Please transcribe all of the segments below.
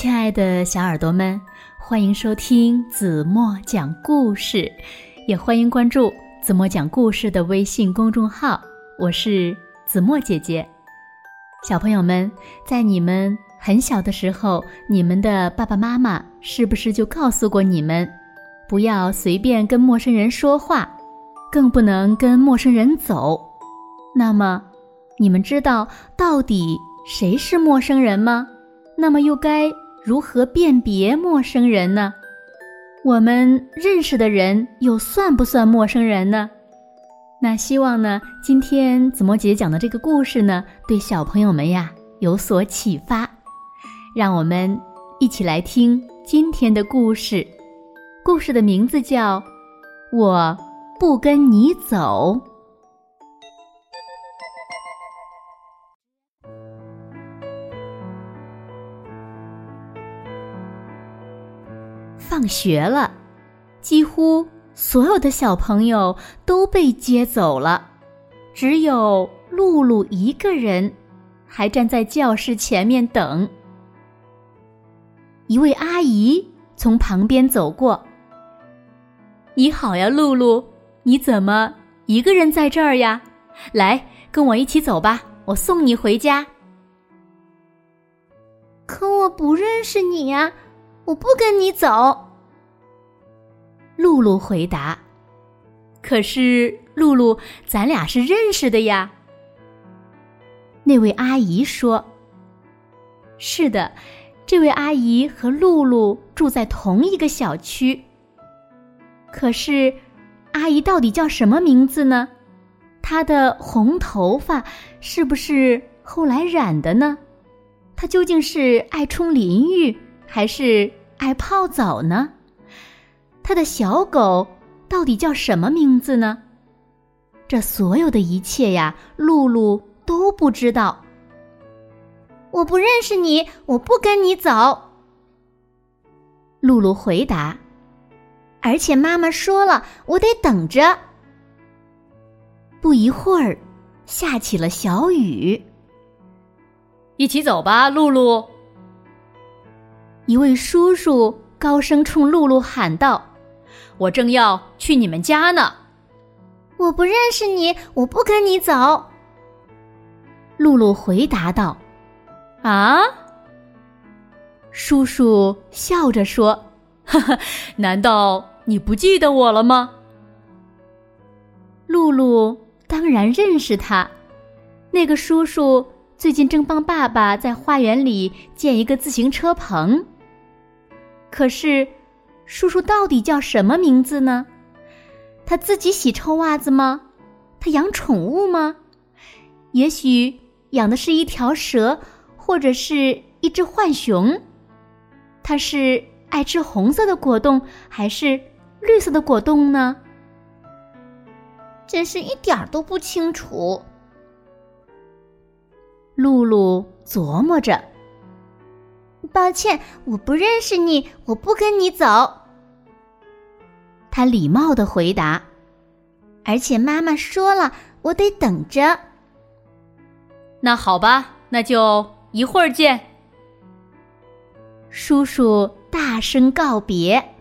亲爱的小耳朵们，欢迎收听子墨讲故事，也欢迎关注子墨讲故事的微信公众号。我是子墨姐姐。小朋友们，在你们很小的时候，你们的爸爸妈妈是不是就告诉过你们，不要随便跟陌生人说话，更不能跟陌生人走？那么，你们知道到底谁是陌生人吗？那么又该如何辨别陌生人呢？我们认识的人又算不算陌生人呢？那希望呢，今天子墨姐姐讲的这个故事呢，对小朋友们呀有所启发。让我们一起来听今天的故事。故事的名字叫《我不跟你走》。学了，几乎所有的小朋友都被接走了，只有露露一个人还站在教室前面等。一位阿姨从旁边走过。“你好呀，露露，你怎么一个人在这儿呀？来，跟我一起走吧，我送你回家。”“可我不认识你呀。”我不跟你走。露露回答：“可是，露露，咱俩是认识的呀。”那位阿姨说：“是的，这位阿姨和露露住在同一个小区。可是，阿姨到底叫什么名字呢？她的红头发是不是后来染的呢？她究竟是爱冲淋浴还是？”爱泡澡呢，他的小狗到底叫什么名字呢？这所有的一切呀，露露都不知道。我不认识你，我不跟你走。露露回答。而且妈妈说了，我得等着。不一会儿，下起了小雨。一起走吧，露露。一位叔叔高声冲露露喊道：“我正要去你们家呢。”“我不认识你，我不跟你走。”露露回答道。“啊？”叔叔笑着说：“哈哈，难道你不记得我了吗？”露露当然认识他，那个叔叔最近正帮爸爸在花园里建一个自行车棚。可是，叔叔到底叫什么名字呢？他自己洗臭袜子吗？他养宠物吗？也许养的是一条蛇，或者是一只浣熊。他是爱吃红色的果冻，还是绿色的果冻呢？真是一点儿都不清楚。露露琢磨着。抱歉，我不认识你，我不跟你走。他礼貌的回答，而且妈妈说了，我得等着。那好吧，那就一会儿见。叔叔大声告别，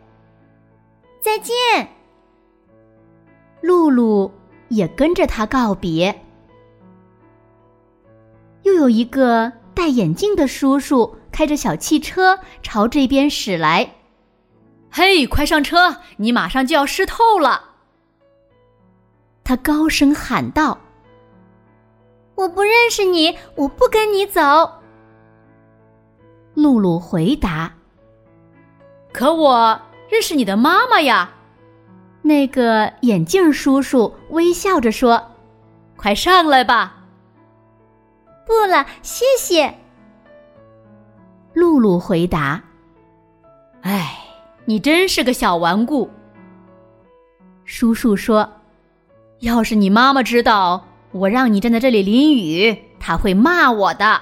再见。露露也跟着他告别。又有一个戴眼镜的叔叔。开着小汽车朝这边驶来，嘿，快上车！你马上就要湿透了。他高声喊道：“我不认识你，我不跟你走。”露露回答：“可我认识你的妈妈呀。”那个眼镜叔叔微笑着说：“快上来吧。”不了，谢谢。露露回答：“哎，你真是个小顽固。”叔叔说：“要是你妈妈知道我让你站在这里淋雨，她会骂我的。”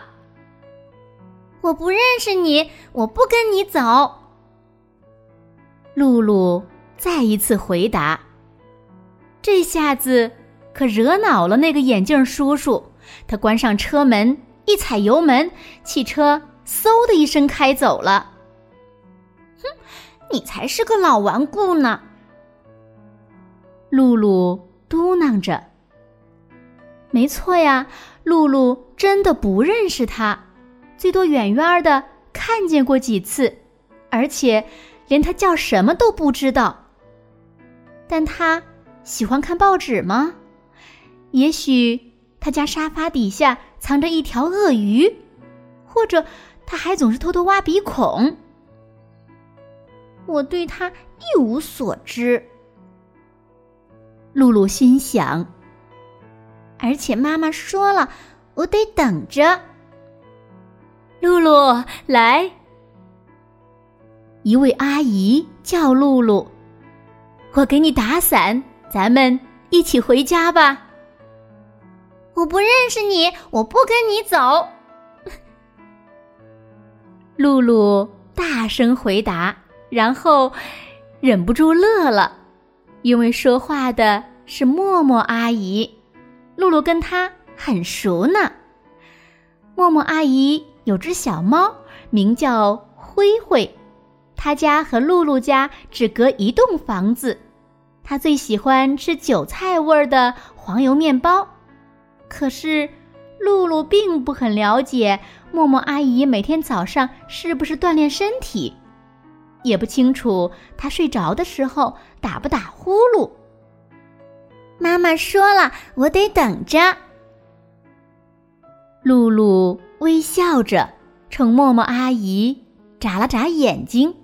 我不认识你，我不跟你走。露露再一次回答：“这下子可惹恼了那个眼镜叔叔。”他关上车门，一踩油门，汽车。嗖的一声开走了。你才是个老顽固呢！露露嘟囔着。没错呀，露露真的不认识他，最多远远的看见过几次，而且连他叫什么都不知道。但他喜欢看报纸吗？也许他家沙发底下藏着一条鳄鱼，或者他还总是偷偷挖鼻孔。我对他一无所知。露露心想。而且妈妈说了，我得等着。露露，来！一位阿姨叫露露，我给你打伞，咱们一起回家吧。我不认识你，我不跟你走。露露大声回答，然后忍不住乐了，因为说话的是默默阿姨。露露跟她很熟呢。默默阿姨有只小猫，名叫灰灰，她家和露露家只隔一栋房子。她最喜欢吃韭菜味儿的黄油面包。可是，露露并不很了解默默阿姨每天早上是不是锻炼身体，也不清楚他睡着的时候打不打呼噜。妈妈说了，我得等着。露露微笑着冲默默阿姨眨了眨眼睛。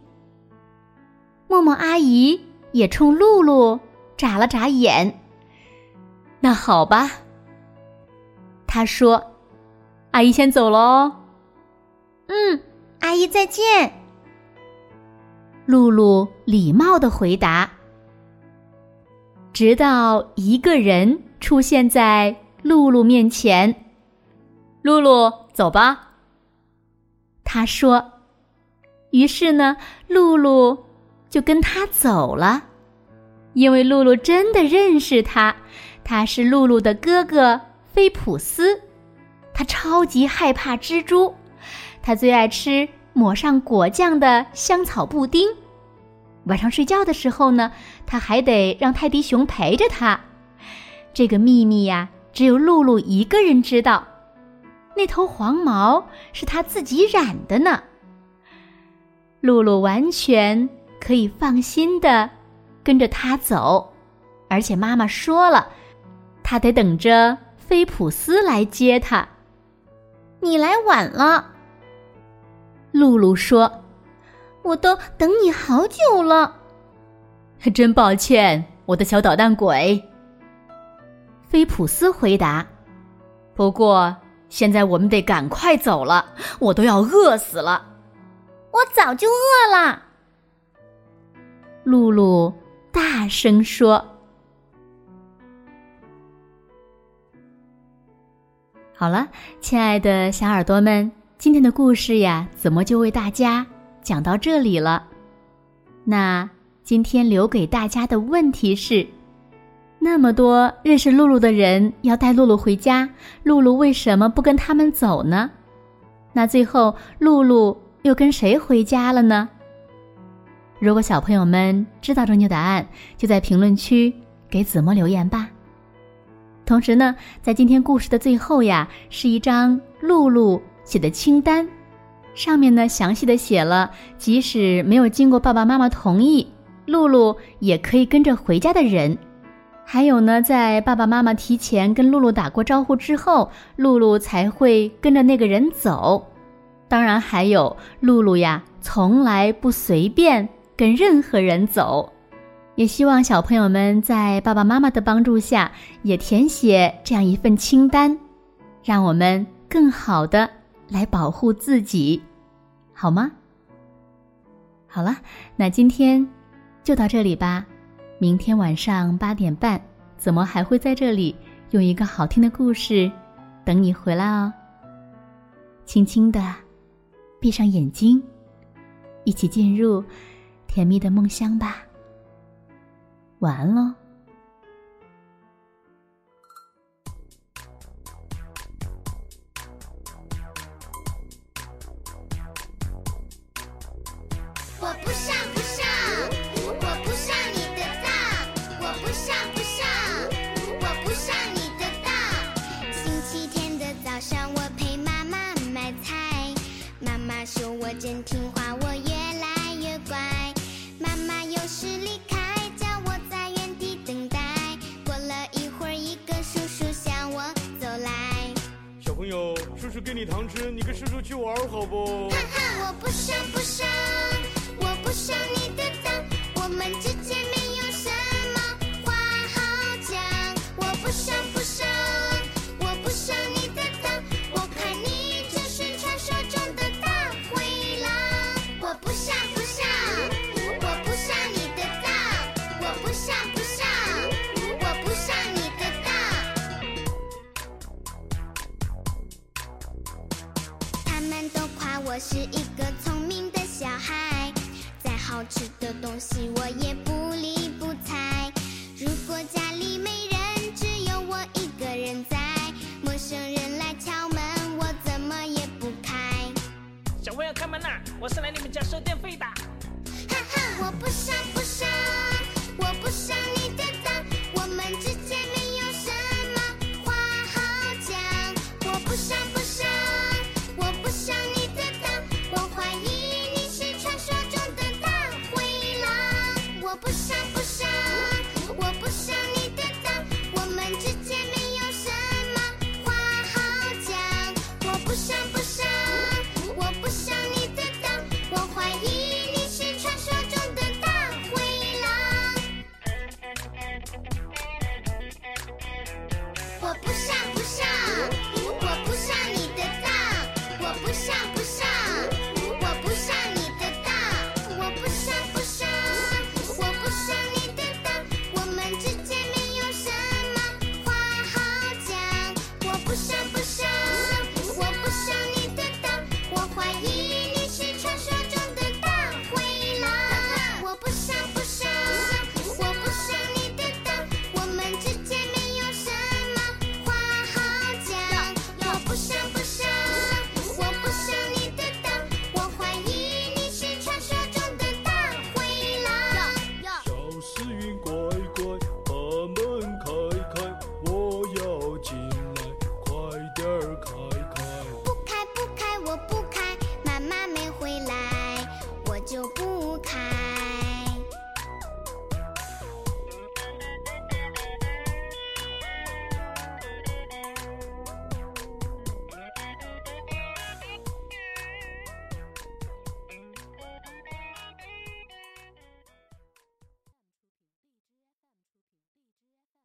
默默阿姨也冲露露眨了眨眼。那好吧，她说：“阿姨先走喽。”“嗯，阿姨再见。”露露礼貌的回答。直到一个人出现在露露面前，露露，走吧。他说。于是呢，露露就跟他走了，因为露露真的认识他，他是露露的哥哥菲普斯。他超级害怕蜘蛛，他最爱吃抹上果酱的香草布丁。晚上睡觉的时候呢，他还得让泰迪熊陪着他。这个秘密呀，只有露露一个人知道。那头黄毛是他自己染的呢。露露完全可以放心的跟着他走，而且妈妈说了，他得等着菲普斯来接他。你来晚了，露露说。我都等你好久了，真抱歉，我的小捣蛋鬼。菲普斯回答。不过现在我们得赶快走了，我都要饿死了。我早就饿了。露露大声说。好了，亲爱的小耳朵们，今天的故事呀，怎么就为大家？讲到这里了，那今天留给大家的问题是：那么多认识露露的人要带露露回家，露露为什么不跟他们走呢？那最后露露又跟谁回家了呢？如果小朋友们知道正确答案，就在评论区给子墨留言吧。同时呢，在今天故事的最后呀，是一张露露写的清单。上面呢，详细的写了，即使没有经过爸爸妈妈同意，露露也可以跟着回家的人。还有呢，在爸爸妈妈提前跟露露打过招呼之后，露露才会跟着那个人走。当然，还有露露呀，从来不随便跟任何人走。也希望小朋友们在爸爸妈妈的帮助下，也填写这样一份清单，让我们更好的。来保护自己，好吗？好了，那今天就到这里吧。明天晚上八点半，怎么还会在这里用一个好听的故事等你回来哦？轻轻的闭上眼睛，一起进入甜蜜的梦乡吧。晚安喽。妈妈说我真听话，我越来越乖。妈妈有时离开，叫我在原地等待。过了一会儿，一个叔叔向我走来，小朋友，叔叔给你糖吃，你跟叔叔去玩好不？哈哈，我不上不上，我不上你的当，我们之间没有什么话好讲。我不上不上，我是来你们家收电费的。哈哈，我不上不 표시